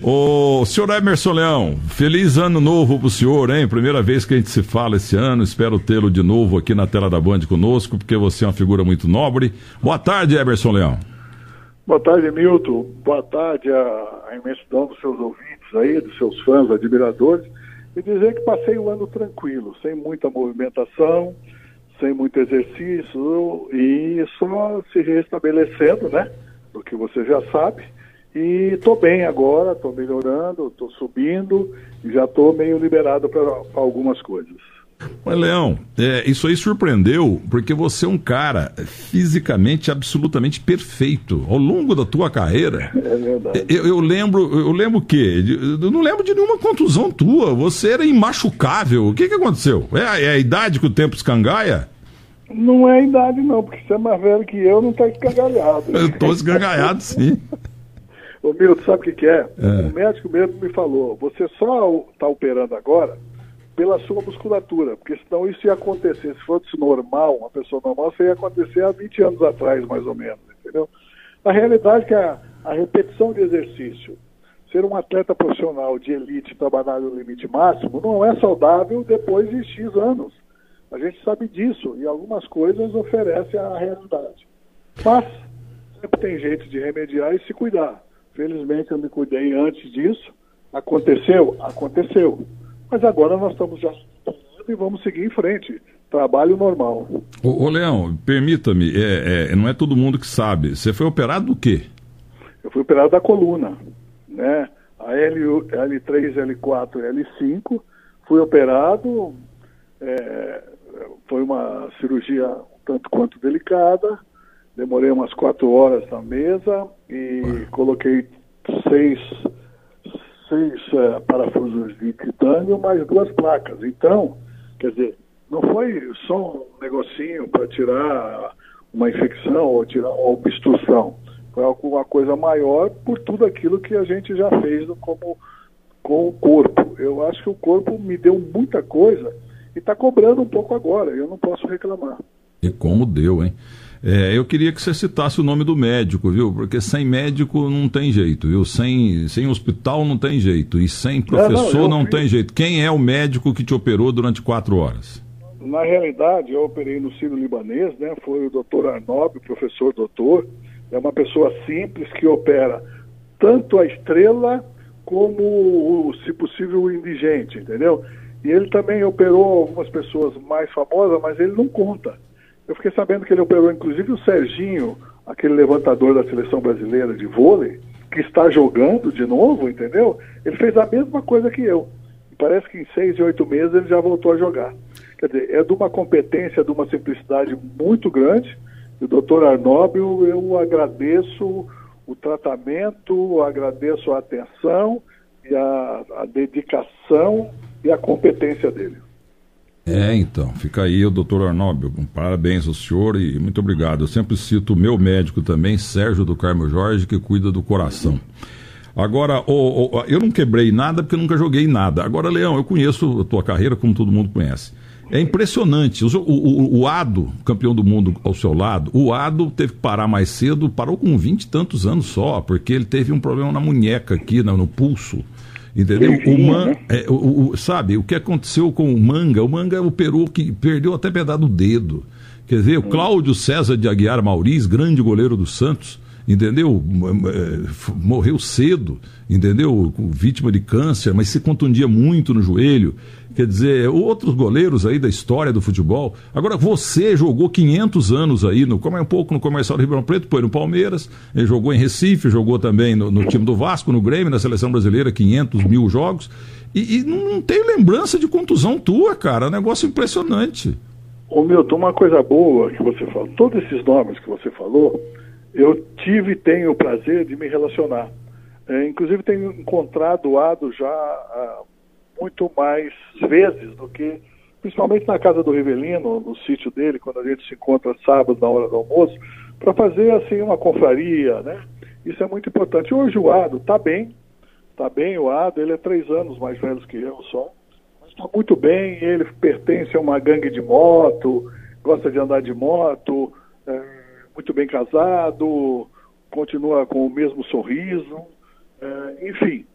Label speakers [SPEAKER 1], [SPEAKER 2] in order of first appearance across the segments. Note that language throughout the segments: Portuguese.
[SPEAKER 1] Ô, senhor Emerson Leão, feliz ano novo pro senhor, hein? Primeira vez que a gente se fala esse ano, espero tê-lo de novo aqui na tela da Band conosco, porque você é uma figura muito nobre. Boa tarde, Emerson Leão.
[SPEAKER 2] Boa tarde, Milton. Boa tarde à, imensidão dos seus ouvintes aí, dos seus fãs, admiradores. E dizer que passei um ano tranquilo, sem muita movimentação, sem muito exercício e só se restabelecendo, né? Do que você já sabe e estou bem agora, estou melhorando, estou subindo e já estou meio liberado para algumas coisas.
[SPEAKER 1] Mas, Leão, é, isso aí surpreendeu porque você é um cara fisicamente absolutamente perfeito. Ao longo da tua carreira.
[SPEAKER 2] É verdade.
[SPEAKER 1] Eu, eu lembro, eu lembro o quê? Eu não lembro de nenhuma contusão tua. Você era imachucável. O que, que aconteceu? É a, é a idade que o tempo escangaia?
[SPEAKER 2] Não é a idade, não, porque você é mais velho que eu, não está escangalhado.
[SPEAKER 1] Eu estou escangalhado, sim.
[SPEAKER 2] Ô Milton, sabe o que, que é? é? O médico mesmo me falou, você só está operando agora pela sua musculatura, porque senão isso ia acontecer, se fosse normal, uma pessoa normal, isso ia acontecer há 20 anos atrás, mais ou menos, entendeu? A realidade é que a, a repetição de exercício, ser um atleta profissional de elite trabalhar no limite máximo, não é saudável depois de X anos. A gente sabe disso e algumas coisas oferecem a realidade. Mas sempre tem jeito de remediar e se cuidar. Felizmente eu me cuidei antes disso. Aconteceu? Aconteceu. Mas agora nós estamos já e vamos seguir em frente. Trabalho normal.
[SPEAKER 1] Ô, ô Leão, permita-me, é, é, não é todo mundo que sabe. Você foi operado do quê?
[SPEAKER 2] Eu fui operado da coluna, né? A L, L3, L4 L5. Fui operado, é, foi uma cirurgia tanto quanto delicada. Demorei umas quatro horas na mesa e coloquei seis, seis é, parafusos de titânio mais duas placas. Então, quer dizer, não foi só um negocinho para tirar uma infecção ou tirar uma obstrução. Foi alguma coisa maior por tudo aquilo que a gente já fez como, com o corpo. Eu acho que o corpo me deu muita coisa e está cobrando um pouco agora. Eu não posso reclamar.
[SPEAKER 1] E como deu, hein? É, eu queria que você citasse o nome do médico, viu? Porque sem médico não tem jeito, viu? Sem, sem hospital não tem jeito. E sem professor não, não, não tem jeito. Quem é o médico que te operou durante quatro horas?
[SPEAKER 2] Na realidade, eu operei no Ciro Libanês, né? Foi o doutor Arnob, o professor doutor. É uma pessoa simples que opera tanto a estrela como, se possível, o indigente, entendeu? E ele também operou algumas pessoas mais famosas, mas ele não conta. Eu fiquei sabendo que ele operou inclusive o Serginho, aquele levantador da seleção brasileira de vôlei, que está jogando de novo, entendeu? Ele fez a mesma coisa que eu. E parece que em seis e oito meses ele já voltou a jogar. Quer dizer, é de uma competência, de uma simplicidade muito grande. E o doutor Arnóbio, eu agradeço o tratamento, agradeço a atenção e a, a dedicação e a competência dele.
[SPEAKER 1] É, então, fica aí o doutor Arnóbio, parabéns ao senhor e muito obrigado. Eu sempre cito o meu médico também, Sérgio do Carmo Jorge, que cuida do coração. Agora, oh, oh, eu não quebrei nada porque nunca joguei nada. Agora, Leão, eu conheço a tua carreira como todo mundo conhece. É impressionante. O, o, o, Ado, campeão do mundo ao seu lado, o Ado teve que parar mais cedo, parou com vinte e tantos anos só, porque ele teve um problema na munheca aqui, no, no pulso. Entendeu? o man, né? é, o, o, sabe, o que aconteceu com o Manga? O Manga operou que perdeu até pedaço do dedo. Quer dizer, o hum. Cláudio César de Aguiar Mauriz, grande goleiro do Santos, entendeu? É, morreu cedo, entendeu? Vítima de câncer, mas se contundia muito no joelho. Quer dizer, outros goleiros aí da história do futebol. Agora, você jogou 500 anos aí, no, como é um pouco no Comercial do Ribeirão Preto, foi no Palmeiras, jogou em Recife, jogou também no, no, time do Vasco, no Grêmio, na Seleção Brasileira, 500 mil jogos. E, e não, tenho lembrança de contusão tua, cara. É um negócio impressionante.
[SPEAKER 2] Ô Milton, uma coisa boa que você falou, todos esses nomes que você falou, eu tive e tenho o prazer de me relacionar. É, inclusive tenho encontrado já muito mais vezes do que, principalmente na casa do Rivelino, no sítio dele, quando a gente se encontra sábado na hora do almoço, para fazer assim uma confraria, né? Isso é muito importante. Hoje o Ado está bem, está bem o Ado, ele é três anos mais velho que eu só, mas está muito bem, ele pertence a uma gangue de moto, gosta de andar de moto, é, muito bem casado, continua com o mesmo sorriso, é, enfim,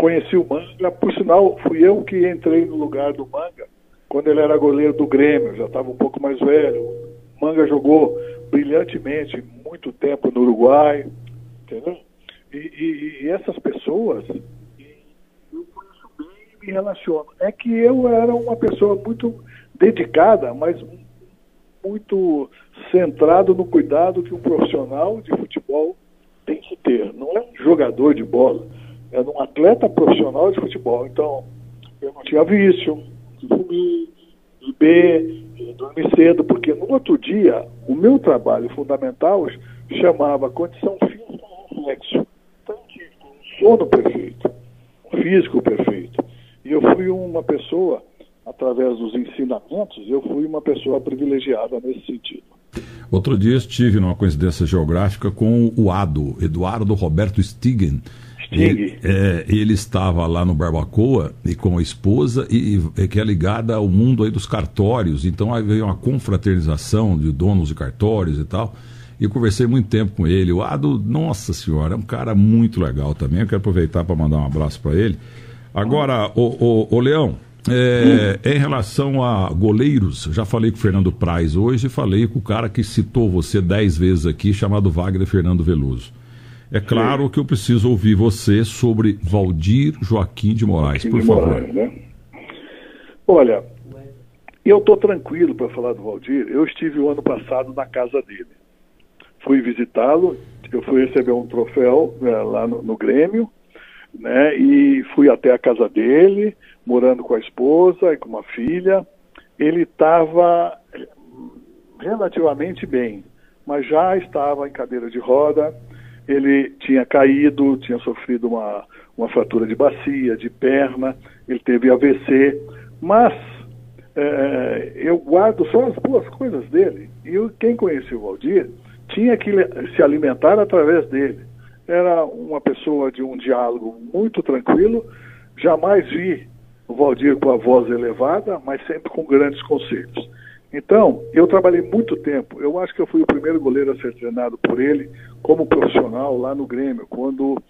[SPEAKER 2] conheci o Manga, por sinal, fui eu que entrei no lugar do Manga quando ele era goleiro do Grêmio, já estava um pouco mais velho. O Manga jogou brilhantemente muito tempo no Uruguai, entendeu? E, e, e essas pessoas, eu conheço bem e me relaciono. É que eu era uma pessoa muito dedicada, mas muito centrado no cuidado que um profissional de futebol tem que ter. Não é um jogador de bola, é um atleta profissional de futebol. Então, eu não tinha vício, de beber, dormir cedo, porque no outro dia, o meu trabalho fundamental chamava condição física reflexo. Então, um sono perfeito, um físico perfeito. E eu fui uma pessoa, através dos ensinamentos, eu fui uma pessoa privilegiada nesse sentido.
[SPEAKER 1] Outro dia estive numa coincidência geográfica com o Ado, Eduardo Roberto Stigen, ele, é, ele, estava lá no Barbacoa e com a esposa e, e, que é ligada ao mundo aí dos cartórios. Então aí veio uma confraternização de donos de cartórios e tal. E eu conversei muito tempo com ele. O Ado, nossa senhora, é um cara muito legal também. Eu quero aproveitar para mandar um abraço para ele. Agora, o, o, o Leão, é, hum. em relação a goleiros, já falei com o Fernando Praz hoje e falei com o cara que citou você dez vezes aqui, chamado Wagner Fernando Veloso. É claro Sim. que eu preciso ouvir você sobre Valdir Joaquim de Moraes, Joaquim por favor. Moraes, né?
[SPEAKER 2] Olha, eu estou tranquilo para falar do Valdir. Eu estive o ano passado na casa dele. Fui visitá-lo, eu fui receber um troféu né, lá no, no Grêmio, né? E fui até a casa dele, morando com a esposa e com uma filha. Ele estava relativamente bem, mas já estava em cadeira de roda ele tinha caído, tinha sofrido uma, uma fratura de bacia, de perna, ele teve AVC, mas é, eu guardo só as boas coisas dele. E quem conhecia o Valdir tinha que se alimentar através dele. Era uma pessoa de um diálogo muito tranquilo, jamais vi o Valdir com a voz elevada, mas sempre com grandes conselhos. Então, eu trabalhei muito tempo. Eu acho que eu fui o primeiro goleiro a ser treinado por ele como profissional lá no Grêmio. Quando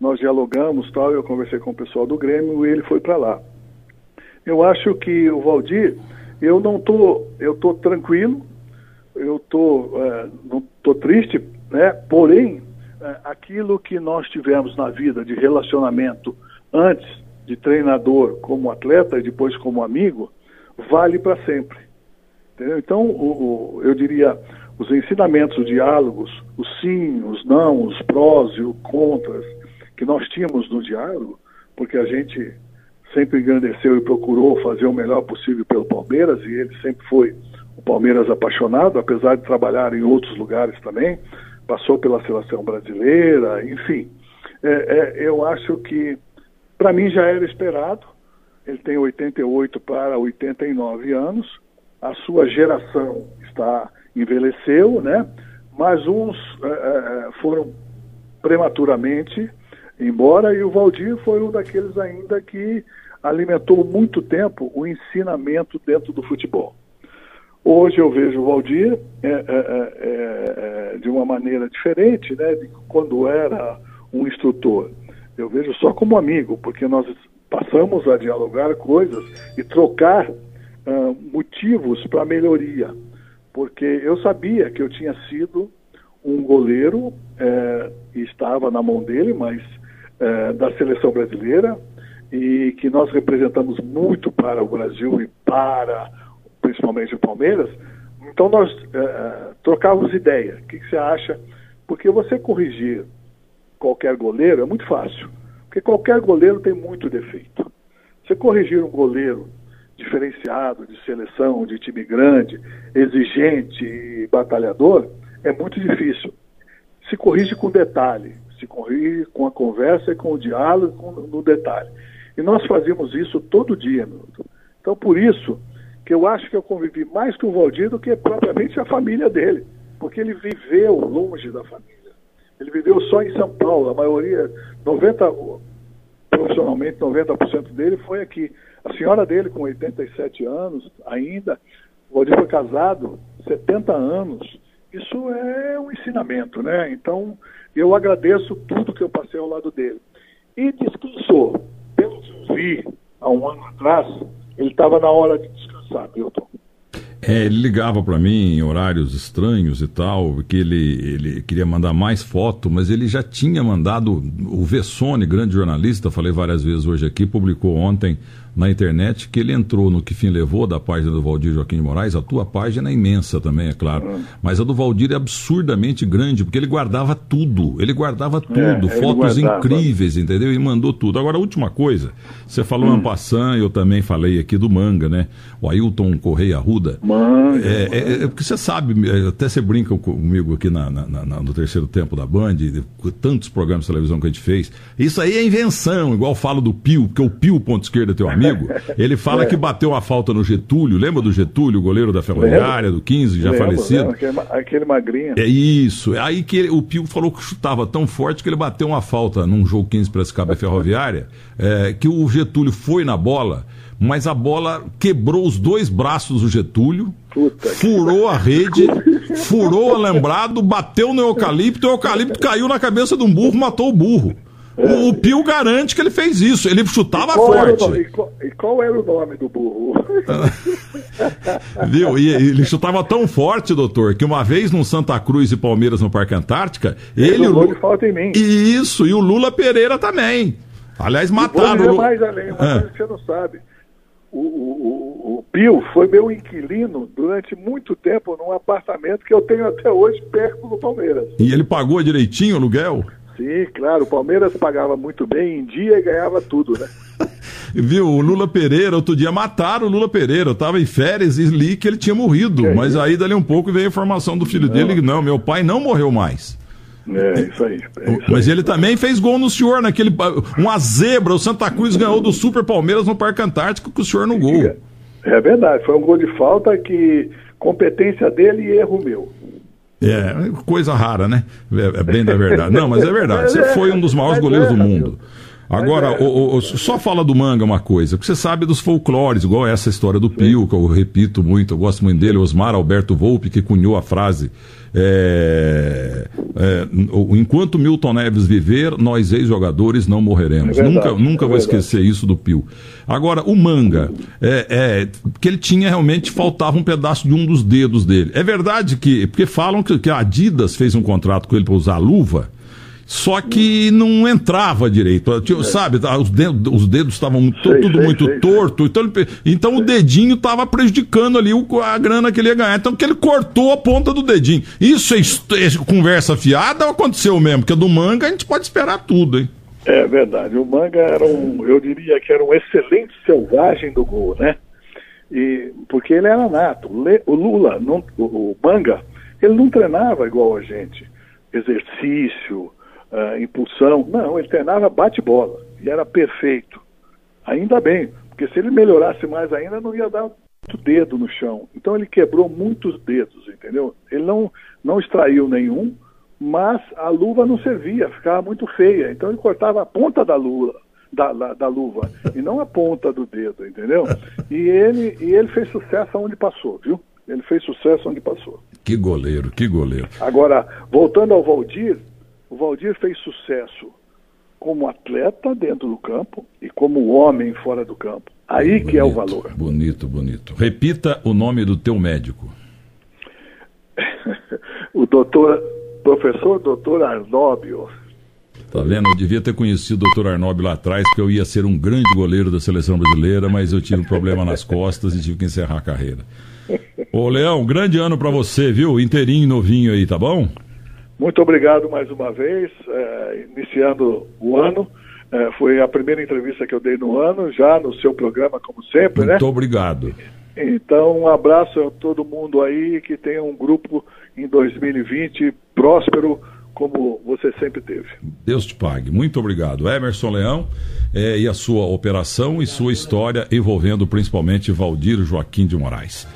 [SPEAKER 2] nós dialogamos, tal, eu conversei com o pessoal do Grêmio e ele foi para lá. Eu acho que o Valdir, eu não tô, eu tô tranquilo, eu tô, é, não tô triste, né? Porém, é, aquilo que nós tivemos na vida de relacionamento antes de treinador como atleta e depois como amigo, vale para sempre. Entendeu? Então, o, o, eu diria, os ensinamentos, os diálogos, os sim, os não, os prós e os contras que nós tínhamos no diálogo, porque a gente sempre engrandeceu e procurou fazer o melhor possível pelo Palmeiras, e ele sempre foi o Palmeiras apaixonado, apesar de trabalhar em outros lugares também, passou pela seleção brasileira, enfim. É, é, eu acho que, para mim, já era esperado. Ele tem 88 para 89 anos a sua geração está envelheceu, né? Mas uns é, foram prematuramente embora e o Valdir foi um daqueles ainda que alimentou muito tempo o ensinamento dentro do futebol. Hoje eu vejo o Valdir é, é, é, de uma maneira diferente, né? De quando era um instrutor. Eu vejo só como amigo, porque nós passamos a dialogar coisas e trocar uh, motivos para melhoria, porque eu sabia que eu tinha sido um goleiro eh, e estava na mão dele, mas eh, da seleção brasileira e que nós representamos muito para o Brasil e para principalmente o Palmeiras. Então nós eh, trocávamos ideia. O que, que você acha? Porque você corrigir qualquer goleiro é muito fácil, porque qualquer goleiro tem muito defeito. Você corrigir um goleiro diferenciado de seleção, de time grande, exigente e batalhador, é muito difícil. Se corrige com detalhe, se corrige com a conversa e com o diálogo com, no detalhe. E nós fazíamos isso todo dia, Milton. Então, por isso que eu acho que eu convivi mais com o Valdir do que propriamente a família dele, porque ele viveu longe da família. Ele viveu só em São Paulo, a maioria, 90, profissionalmente, 90% dele foi aqui. A senhora dele, com 87 anos ainda, o Valdir foi casado 70 anos. Isso é um ensinamento, né? Então, eu agradeço tudo que eu passei ao lado dele. E descansou. pelo que eu vi há um ano atrás, ele estava na hora de descansar, Milton.
[SPEAKER 1] É, ele ligava para mim em horários estranhos e tal, que ele, ele queria mandar mais foto, mas ele já tinha mandado. O Vessone, grande jornalista, falei várias vezes hoje aqui, publicou ontem na internet que ele entrou no Que Fim Levou, da página do Valdir Joaquim de Moraes. A tua página é imensa também, é claro. Hum. Mas a do Valdir é absurdamente grande, porque ele guardava tudo. Ele guardava é, tudo, é, fotos incríveis, entendeu? E mandou tudo. Agora, a última coisa, você falou hum. Ampassan, eu também falei aqui do manga, né? O Ailton Correia Ruda.
[SPEAKER 2] Manga.
[SPEAKER 1] É, é, é porque você sabe, até você brinca comigo aqui na, na, na, no terceiro tempo da Band, tantos programas de televisão que a gente fez. Isso aí é invenção, igual falo do Pio, porque o Pio, ponto esquerda, é teu amigo amigo, ele fala é. que bateu a falta no Getúlio. Lembra do Getúlio, goleiro da Ferroviária, do 15, já falecido?
[SPEAKER 2] Aquele, aquele, magrinho.
[SPEAKER 1] É isso. Aí que ele, o Pio falou que chutava tão forte que ele bateu uma falta num jogo 15 para Piracicaba Ferroviária, é, que o Getúlio foi na bola, mas a bola quebrou os dois braços do Getúlio, Puta furou a rede, furou o alambrado, bateu no eucalipto, e o eucalipto caiu na cabeça de um burro, matou o burro. O, o Pio garante que ele fez isso. Ele chutava forte.
[SPEAKER 2] E qual, e, qual, era o nome do burro?
[SPEAKER 1] Viu? E, ele chutava tão forte, doutor, que uma vez no Santa Cruz e Palmeiras no Parque Antártica, ele. ele
[SPEAKER 2] o falta em mim.
[SPEAKER 1] Isso, e o Lula Pereira também. Aliás, mataram.
[SPEAKER 2] Vou mais além, uma ah. você não sabe. O, o, o, Pio foi meu inquilino durante muito tempo num apartamento que eu tenho até hoje perto do Palmeiras.
[SPEAKER 1] E ele pagou direitinho o aluguel?
[SPEAKER 2] Sim, claro. O Palmeiras pagava muito bem em dia e ganhava tudo, né?
[SPEAKER 1] Viu, o Lula Pereira, outro dia mataram o Lula Pereira. Eu tava em férias e li que ele tinha morrido. É mas isso? aí, dali um pouco, veio a informação do filho não. dele: não, meu pai não morreu mais.
[SPEAKER 2] É, isso aí. É isso
[SPEAKER 1] mas
[SPEAKER 2] aí.
[SPEAKER 1] ele também fez gol no senhor, naquele. Uma zebra, o Santa Cruz ganhou do Super Palmeiras no Parque Antártico com o senhor no gol.
[SPEAKER 2] É, é verdade, foi um gol de falta que competência dele e erro meu.
[SPEAKER 1] É, coisa rara, né? É, é, bem da verdade. Não, mas é verdade. Você foi um dos maiores goleiros do mundo. Agora, o, o, só fala do manga uma coisa, que você sabe dos folclores, igual essa história do Pio, que eu repito muito, eu gosto muito dele, Osmar Alberto Volpe, que cunhou a frase é, é, enquanto Milton Neves viver, nós ex-jogadores não morreremos. É verdade, nunca nunca é vou esquecer isso do Pio. Agora, o Manga, é, é, que ele tinha realmente, faltava um pedaço de um dos dedos dele. É verdade que, porque falam que, que a Adidas fez um contrato com ele para usar luva, só que não entrava direito. Tinha, sabe, tá, os dedos, os dedos estavam sei, tudo sei, muito sei, torto. Então, ele, então o dedinho estava prejudicando ali o, a grana que ele ia ganhar. Então que ele cortou a ponta do dedinho. Isso é, é conversa fiada ou aconteceu mesmo? Porque do manga a gente pode esperar tudo, hein?
[SPEAKER 2] É verdade. O manga era um, eu diria que era um excelente selvagem do gol, né? E, porque ele era nato. O Lula, não, o manga, ele não treinava igual a gente. Exercício, uh, impulsão. Não, ele treinava bate-bola e era perfeito. Ainda bem, porque se ele melhorasse mais ainda, não ia dar muito dedo no chão. Então ele quebrou muitos dedos, entendeu? Ele não, não extraiu nenhum, mas a luva não servia, ficava muito feia. Então ele cortava a ponta da luva, da, da, da, luva e não a ponta do dedo, entendeu? E ele, e ele fez sucesso onde passou, viu? Ele fez sucesso onde passou.
[SPEAKER 1] Que goleiro, que goleiro.
[SPEAKER 2] Agora, voltando ao Valdir, o Valdir fez sucesso como atleta dentro do campo e como homem fora do campo. Aí bonito, que é o valor.
[SPEAKER 1] Bonito, bonito. Repita o nome do teu médico.
[SPEAKER 2] o doutor, professor doutor Arnóbio.
[SPEAKER 1] Tá vendo? Eu devia ter conhecido o doutor Arnóbio lá atrás, porque eu ia ser um grande goleiro da seleção brasileira, mas eu tive um problema nas costas e tive que encerrar a carreira. Ô, Leão, grande ano para você, viu? Inteirinho, novinho aí, tá bom?
[SPEAKER 2] Muito obrigado mais uma vez, é, iniciando o ano. É, foi a primeira entrevista que eu dei no ano, já no seu programa, como sempre,
[SPEAKER 1] Muito
[SPEAKER 2] né?
[SPEAKER 1] Muito obrigado.
[SPEAKER 2] Então, um abraço a todo mundo aí, que tenha um grupo em 2020 próspero, como você sempre teve.
[SPEAKER 1] Deus te pague. Muito obrigado. Emerson Leão é, e a sua operação e sua história envolvendo principalmente Valdir Joaquim de Moraes.